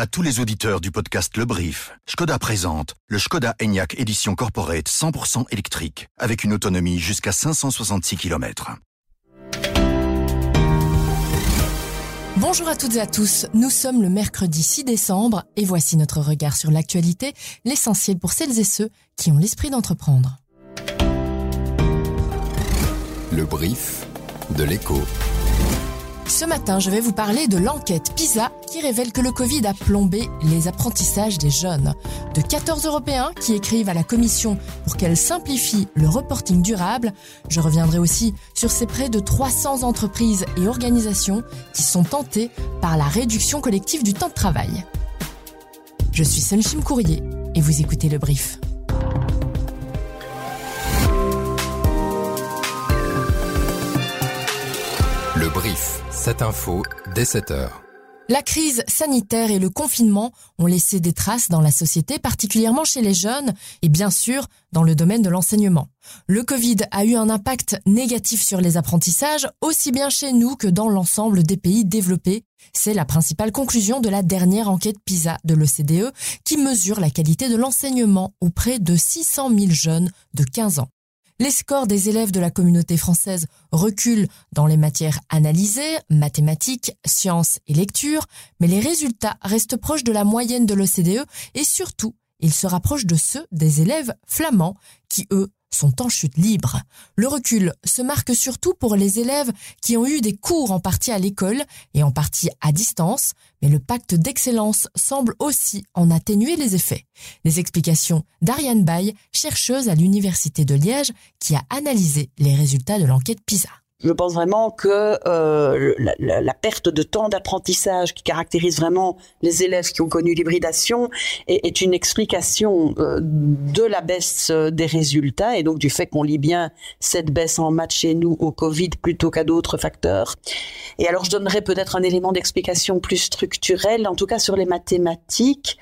À tous les auditeurs du podcast Le Brief, Skoda présente le Skoda Enyaq Édition Corporate 100% électrique, avec une autonomie jusqu'à 566 km. Bonjour à toutes et à tous, nous sommes le mercredi 6 décembre et voici notre regard sur l'actualité, l'essentiel pour celles et ceux qui ont l'esprit d'entreprendre. Le brief de l'écho. Ce matin, je vais vous parler de l'enquête PISA qui révèle que le Covid a plombé les apprentissages des jeunes. De 14 Européens qui écrivent à la Commission pour qu'elle simplifie le reporting durable. Je reviendrai aussi sur ces près de 300 entreprises et organisations qui sont tentées par la réduction collective du temps de travail. Je suis Senchim Courrier et vous écoutez le brief. Cette info dès 7 heures. La crise sanitaire et le confinement ont laissé des traces dans la société, particulièrement chez les jeunes et bien sûr dans le domaine de l'enseignement. Le Covid a eu un impact négatif sur les apprentissages, aussi bien chez nous que dans l'ensemble des pays développés. C'est la principale conclusion de la dernière enquête PISA de l'OCDE qui mesure la qualité de l'enseignement auprès de 600 000 jeunes de 15 ans. Les scores des élèves de la communauté française reculent dans les matières analysées, mathématiques, sciences et lecture, mais les résultats restent proches de la moyenne de l'OCDE et surtout, ils se rapprochent de ceux des élèves flamands qui, eux, sont en chute libre. Le recul se marque surtout pour les élèves qui ont eu des cours en partie à l'école et en partie à distance, mais le pacte d'excellence semble aussi en atténuer les effets. Les explications d'Ariane Bay, chercheuse à l'Université de Liège, qui a analysé les résultats de l'enquête PISA. Je pense vraiment que euh, la, la, la, perte de temps d'apprentissage qui caractérise vraiment les élèves qui ont connu l'hybridation est, est, une explication euh, de la baisse euh, des résultats et donc du fait qu'on lit bien cette baisse en maths chez nous au Covid plutôt qu'à d'autres facteurs. Et alors je donnerais peut-être un élément d'explication plus structurel, en tout cas sur les mathématiques.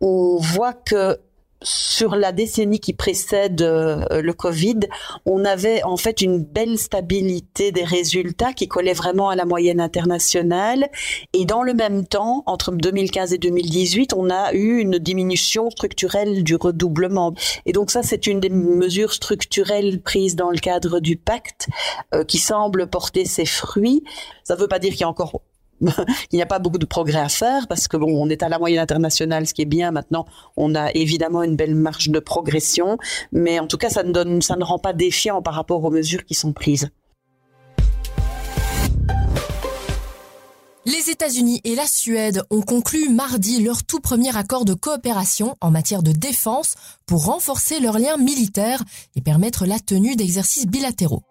On voit que sur la décennie qui précède euh, le Covid, on avait en fait une belle stabilité des résultats qui collait vraiment à la moyenne internationale. Et dans le même temps, entre 2015 et 2018, on a eu une diminution structurelle du redoublement. Et donc ça, c'est une des mesures structurelles prises dans le cadre du pacte euh, qui semble porter ses fruits. Ça ne veut pas dire qu'il y a encore il n'y a pas beaucoup de progrès à faire parce que bon, on est à la moyenne internationale, ce qui est bien. Maintenant, on a évidemment une belle marge de progression, mais en tout cas, ça ne donne, ça ne rend pas défiant par rapport aux mesures qui sont prises. Les États-Unis et la Suède ont conclu mardi leur tout premier accord de coopération en matière de défense pour renforcer leurs liens militaires et permettre la tenue d'exercices bilatéraux.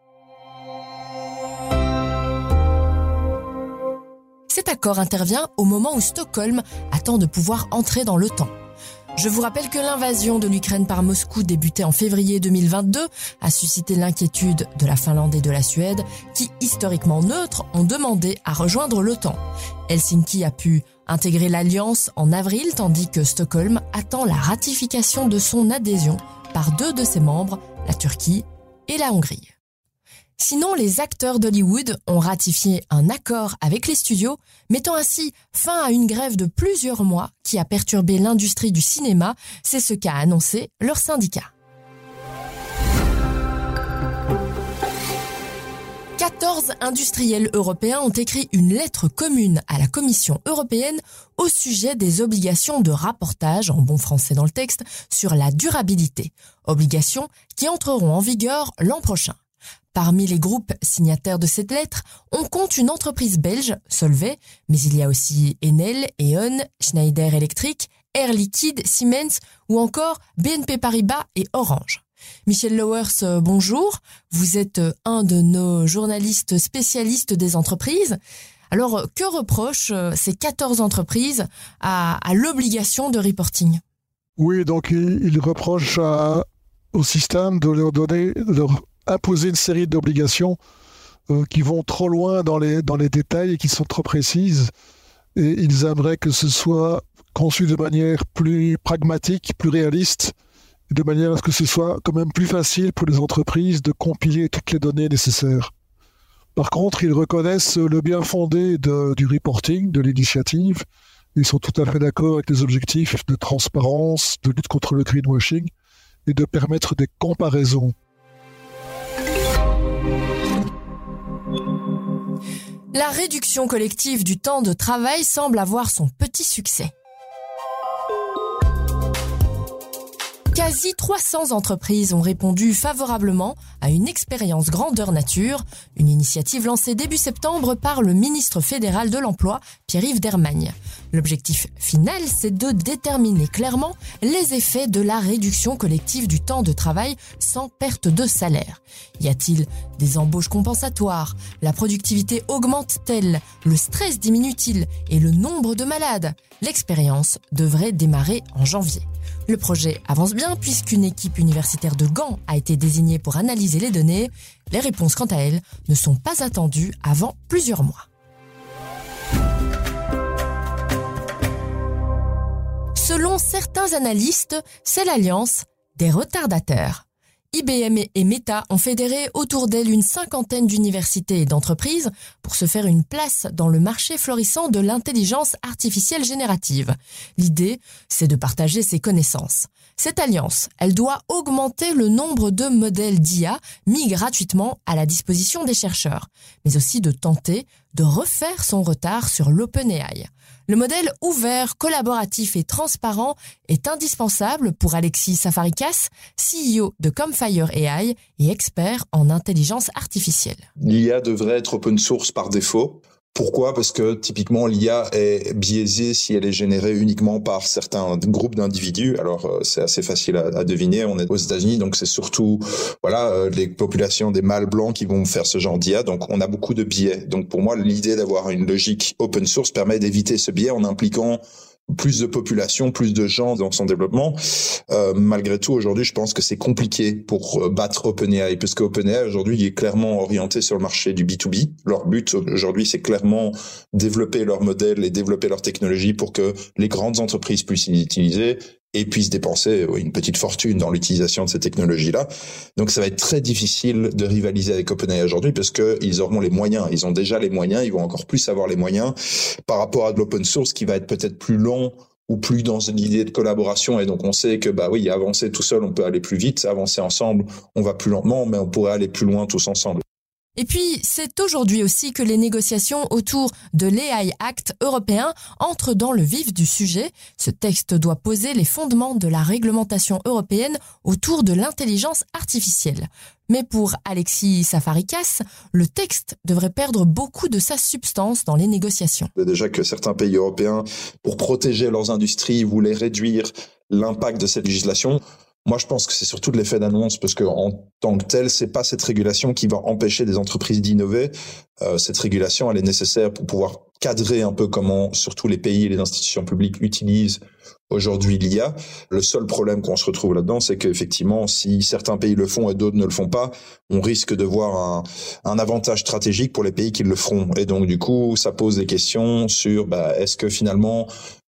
Cet accord intervient au moment où Stockholm attend de pouvoir entrer dans l'OTAN. Je vous rappelle que l'invasion de l'Ukraine par Moscou débutée en février 2022 a suscité l'inquiétude de la Finlande et de la Suède qui, historiquement neutres, ont demandé à rejoindre l'OTAN. Helsinki a pu intégrer l'alliance en avril tandis que Stockholm attend la ratification de son adhésion par deux de ses membres, la Turquie et la Hongrie. Sinon, les acteurs d'Hollywood ont ratifié un accord avec les studios, mettant ainsi fin à une grève de plusieurs mois qui a perturbé l'industrie du cinéma. C'est ce qu'a annoncé leur syndicat. 14 industriels européens ont écrit une lettre commune à la Commission européenne au sujet des obligations de rapportage, en bon français dans le texte, sur la durabilité. Obligations qui entreront en vigueur l'an prochain. Parmi les groupes signataires de cette lettre, on compte une entreprise belge, Solvay, mais il y a aussi Enel, E.ON, Schneider Electric, Air Liquide, Siemens ou encore BNP Paribas et Orange. Michel Lowers, euh, bonjour. Vous êtes euh, un de nos journalistes spécialistes des entreprises. Alors, que reprochent euh, ces 14 entreprises à, l'obligation de reporting? Oui, donc ils reprochent au système de leur donner, leur imposer une série d'obligations euh, qui vont trop loin dans les, dans les détails et qui sont trop précises. Et ils aimeraient que ce soit conçu de manière plus pragmatique, plus réaliste, de manière à ce que ce soit quand même plus facile pour les entreprises de compiler toutes les données nécessaires. Par contre, ils reconnaissent le bien fondé du reporting, de l'initiative, Ils sont tout à fait d'accord avec les objectifs de transparence, de lutte contre le greenwashing et de permettre des comparaisons. La réduction collective du temps de travail semble avoir son petit succès. Quasi 300 entreprises ont répondu favorablement à une expérience grandeur nature, une initiative lancée début septembre par le ministre fédéral de l'Emploi, Pierre-Yves Dermagne. L'objectif final, c'est de déterminer clairement les effets de la réduction collective du temps de travail sans perte de salaire. Y a-t-il des embauches compensatoires? La productivité augmente-t-elle? Le stress diminue-t-il? Et le nombre de malades? L'expérience devrait démarrer en janvier. Le projet avance bien puisqu'une équipe universitaire de Gand a été désignée pour analyser les données. Les réponses, quant à elles, ne sont pas attendues avant plusieurs mois. Certains analystes, c'est l'alliance des retardateurs. IBM et Meta ont fédéré autour d'elles une cinquantaine d'universités et d'entreprises pour se faire une place dans le marché florissant de l'intelligence artificielle générative. L'idée, c'est de partager ses connaissances. Cette alliance, elle doit augmenter le nombre de modèles d'IA mis gratuitement à la disposition des chercheurs, mais aussi de tenter de refaire son retard sur l'OpenAI. Le modèle ouvert, collaboratif et transparent est indispensable pour Alexis Safarikas, CEO de Comfire AI et expert en intelligence artificielle. L'IA devrait être open source par défaut. Pourquoi? Parce que typiquement l'IA est biaisée si elle est générée uniquement par certains groupes d'individus. Alors euh, c'est assez facile à, deviner. On est aux États-Unis, donc c'est surtout voilà euh, les populations des mâles blancs qui vont faire ce genre d'IA. Donc on a beaucoup de biais. Donc pour moi, l'idée d'avoir une logique open source permet d'éviter ce biais en impliquant plus de population, plus de gens dans son développement. Euh, malgré tout, aujourd'hui, je pense que c'est compliqué pour euh, battre OpenAI, parce que OpenAI aujourd'hui est clairement orienté sur le marché du B2B. Leur but aujourd'hui, c'est clairement développer leur modèle et développer leur technologie pour que les grandes entreprises puissent l'utiliser et puissent dépenser une petite fortune dans l'utilisation de ces technologies-là. Donc ça va être très difficile de rivaliser avec OpenAI aujourd'hui parce qu'ils auront les moyens. Ils ont déjà les moyens, ils vont encore plus avoir les moyens par rapport à de l'open source qui va être peut-être plus long ou plus dans une idée de collaboration. Et donc on sait que bah oui, avancer tout seul, on peut aller plus vite, avancer ensemble, on va plus lentement, mais on pourrait aller plus loin tous ensemble. Et puis, c'est aujourd'hui aussi que les négociations autour de l'AI Act européen entrent dans le vif du sujet. Ce texte doit poser les fondements de la réglementation européenne autour de l'intelligence artificielle. Mais pour Alexis Safarikas, le texte devrait perdre beaucoup de sa substance dans les négociations. Déjà que certains pays européens, pour protéger leurs industries, voulaient réduire l'impact de cette législation. Moi, je pense que c'est surtout de l'effet d'annonce parce que en tant que tel, c'est pas cette régulation qui va empêcher des entreprises d'innover. Euh, cette régulation, elle est nécessaire pour pouvoir cadrer un peu comment, surtout les pays et les institutions publiques utilisent aujourd'hui l'IA. Le seul problème qu'on se retrouve là-dedans, c'est qu'effectivement, si certains pays le font et d'autres ne le font pas, on risque de voir un, un, avantage stratégique pour les pays qui le feront. Et donc, du coup, ça pose des questions sur bah, est-ce que finalement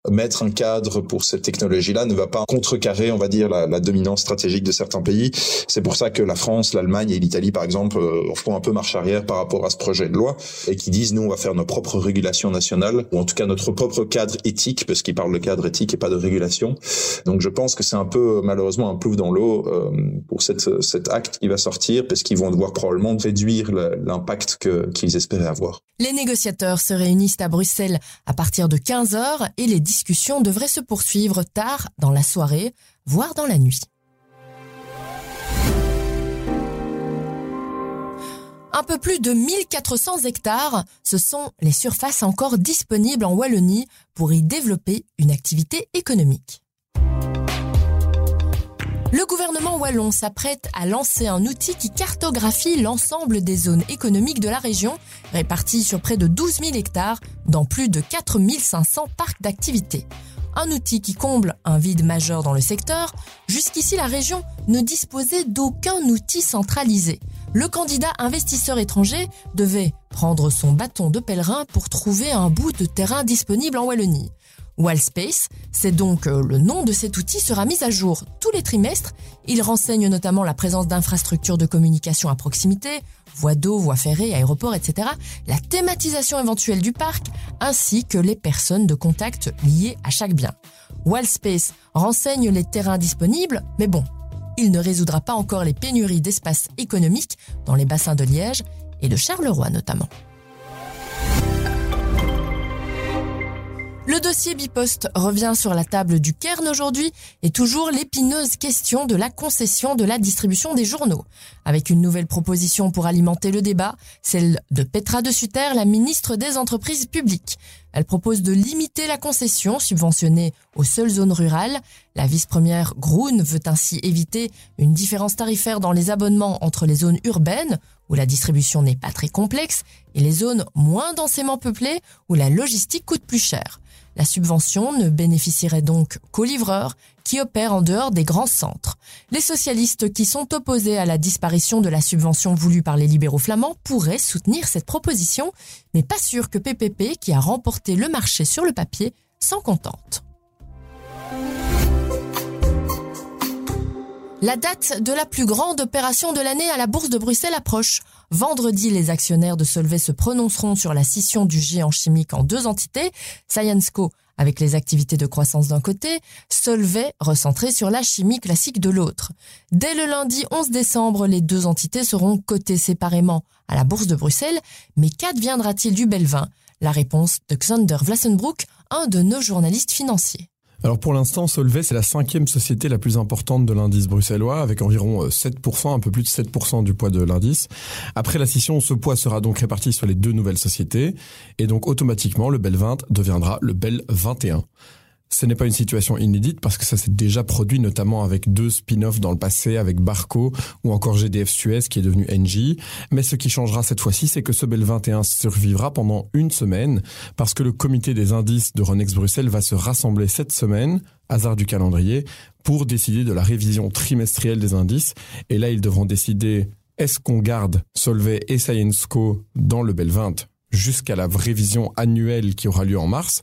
mettre un cadre pour cette technologie-là ne va pas contrecarrer, on va dire, la, dominance stratégique de certains pays. C'est pour ça que la France, l'Allemagne et l'Italie, par exemple, euh, font un peu marche arrière par rapport à ce projet de loi et qui disent, nous, on va faire nos propres régulations nationales, ou en tout cas notre propre cadre éthique, parce qu'ils parlent de cadre éthique et pas de régulation. Donc je pense que c'est un peu, malheureusement, un plouf dans l'eau euh, pour cet acte qui va sortir, parce qu'ils vont devoir probablement réduire l'impact qu'ils espéraient avoir. Les négociateurs se réunissent à Bruxelles à partir de 15 heures et les discussions devraient se poursuivre tard dans la soirée, voire dans la nuit. Un peu plus de 1400 hectares, ce sont les surfaces encore disponibles en Wallonie pour y développer une activité économique. Le gouvernement wallon s'apprête à lancer un outil qui cartographie l'ensemble des zones économiques de la région, réparties sur près de 12 000 hectares dans plus de 4 500 parcs d'activités. Un outil qui comble un vide majeur dans le secteur. Jusqu'ici, la région ne disposait d'aucun outil centralisé. Le candidat investisseur étranger devait prendre son bâton de pèlerin pour trouver un bout de terrain disponible en Wallonie. Wallspace, c'est donc euh, le nom de cet outil, sera mis à jour tous les trimestres. Il renseigne notamment la présence d'infrastructures de communication à proximité, voies d'eau, voies ferrées, aéroports, etc., la thématisation éventuelle du parc, ainsi que les personnes de contact liées à chaque bien. Wallspace renseigne les terrains disponibles, mais bon, il ne résoudra pas encore les pénuries d'espace économique dans les bassins de Liège et de Charleroi notamment. Le dossier Bipost revient sur la table du Cairn aujourd'hui et toujours l'épineuse question de la concession de la distribution des journaux. Avec une nouvelle proposition pour alimenter le débat, celle de Petra de Sutter, la ministre des Entreprises publiques. Elle propose de limiter la concession subventionnée aux seules zones rurales. La vice-première Groen veut ainsi éviter une différence tarifaire dans les abonnements entre les zones urbaines, où la distribution n'est pas très complexe, et les zones moins densément peuplées, où la logistique coûte plus cher. La subvention ne bénéficierait donc qu'aux livreurs qui opèrent en dehors des grands centres. Les socialistes qui sont opposés à la disparition de la subvention voulue par les libéraux flamands pourraient soutenir cette proposition, mais pas sûr que PPP, qui a remporté le marché sur le papier, s'en contente. La date de la plus grande opération de l'année à la Bourse de Bruxelles approche. Vendredi, les actionnaires de Solvay se prononceront sur la scission du géant chimique en deux entités, ScienceCo avec les activités de croissance d'un côté, Solvay recentré sur la chimie classique de l'autre. Dès le lundi 11 décembre, les deux entités seront cotées séparément à la Bourse de Bruxelles, mais qu'adviendra-t-il du Belvin? La réponse de Xander Vlassenbroek, un de nos journalistes financiers. Alors pour l'instant, Solvay, c'est la cinquième société la plus importante de l'indice bruxellois, avec environ 7%, euh, un peu plus de 7% du poids de l'indice. Après la scission, ce poids sera donc réparti sur les deux nouvelles sociétés, et donc automatiquement, le Bel 20 deviendra le Bel 21. Ce n'est pas une situation inédite parce que ça s'est déjà produit notamment avec deux spin-offs dans le passé avec Barco ou encore GDF Suez qui est devenu NG. Mais ce qui changera cette fois-ci, c'est que ce Bel 21 survivra pendant une semaine parce que le comité des indices de Renex Bruxelles va se rassembler cette semaine, hasard du calendrier, pour décider de la révision trimestrielle des indices. Et là, ils devront décider est-ce qu'on garde Solvay et ScienceCo dans le Bel 20 jusqu'à la révision annuelle qui aura lieu en mars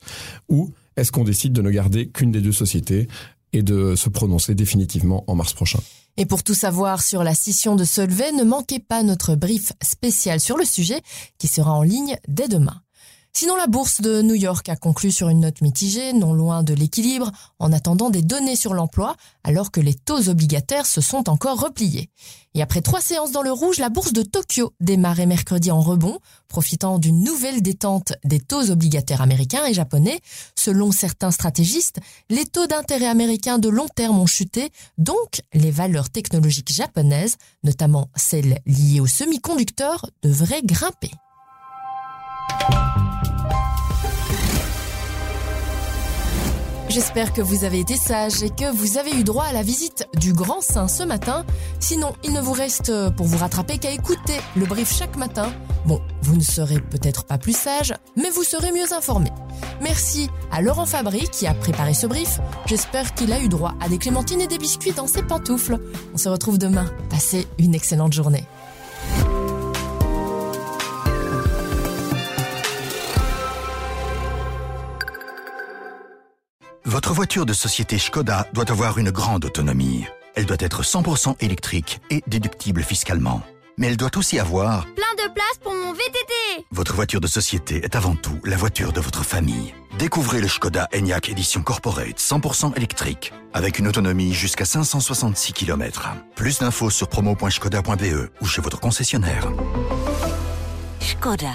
ou est-ce qu'on décide de ne garder qu'une des deux sociétés et de se prononcer définitivement en mars prochain? Et pour tout savoir sur la scission de Solvay, ne manquez pas notre brief spécial sur le sujet qui sera en ligne dès demain. Sinon, la bourse de New York a conclu sur une note mitigée, non loin de l'équilibre, en attendant des données sur l'emploi, alors que les taux obligataires se sont encore repliés. Et après trois séances dans le rouge, la bourse de Tokyo démarrait mercredi en rebond, profitant d'une nouvelle détente des taux obligataires américains et japonais. Selon certains stratégistes, les taux d'intérêt américains de long terme ont chuté, donc les valeurs technologiques japonaises, notamment celles liées aux semi-conducteurs, devraient grimper. J'espère que vous avez été sage et que vous avez eu droit à la visite du Grand Saint ce matin. Sinon, il ne vous reste pour vous rattraper qu'à écouter le brief chaque matin. Bon, vous ne serez peut-être pas plus sage, mais vous serez mieux informé. Merci à Laurent Fabry qui a préparé ce brief. J'espère qu'il a eu droit à des clémentines et des biscuits dans ses pantoufles. On se retrouve demain. Passez une excellente journée. Votre voiture de société Skoda doit avoir une grande autonomie. Elle doit être 100% électrique et déductible fiscalement. Mais elle doit aussi avoir plein de place pour mon VTT. Votre voiture de société est avant tout la voiture de votre famille. Découvrez le Skoda Enyaq Edition Corporate 100% électrique avec une autonomie jusqu'à 566 km. Plus d'infos sur promo.skoda.be ou chez votre concessionnaire. Skoda.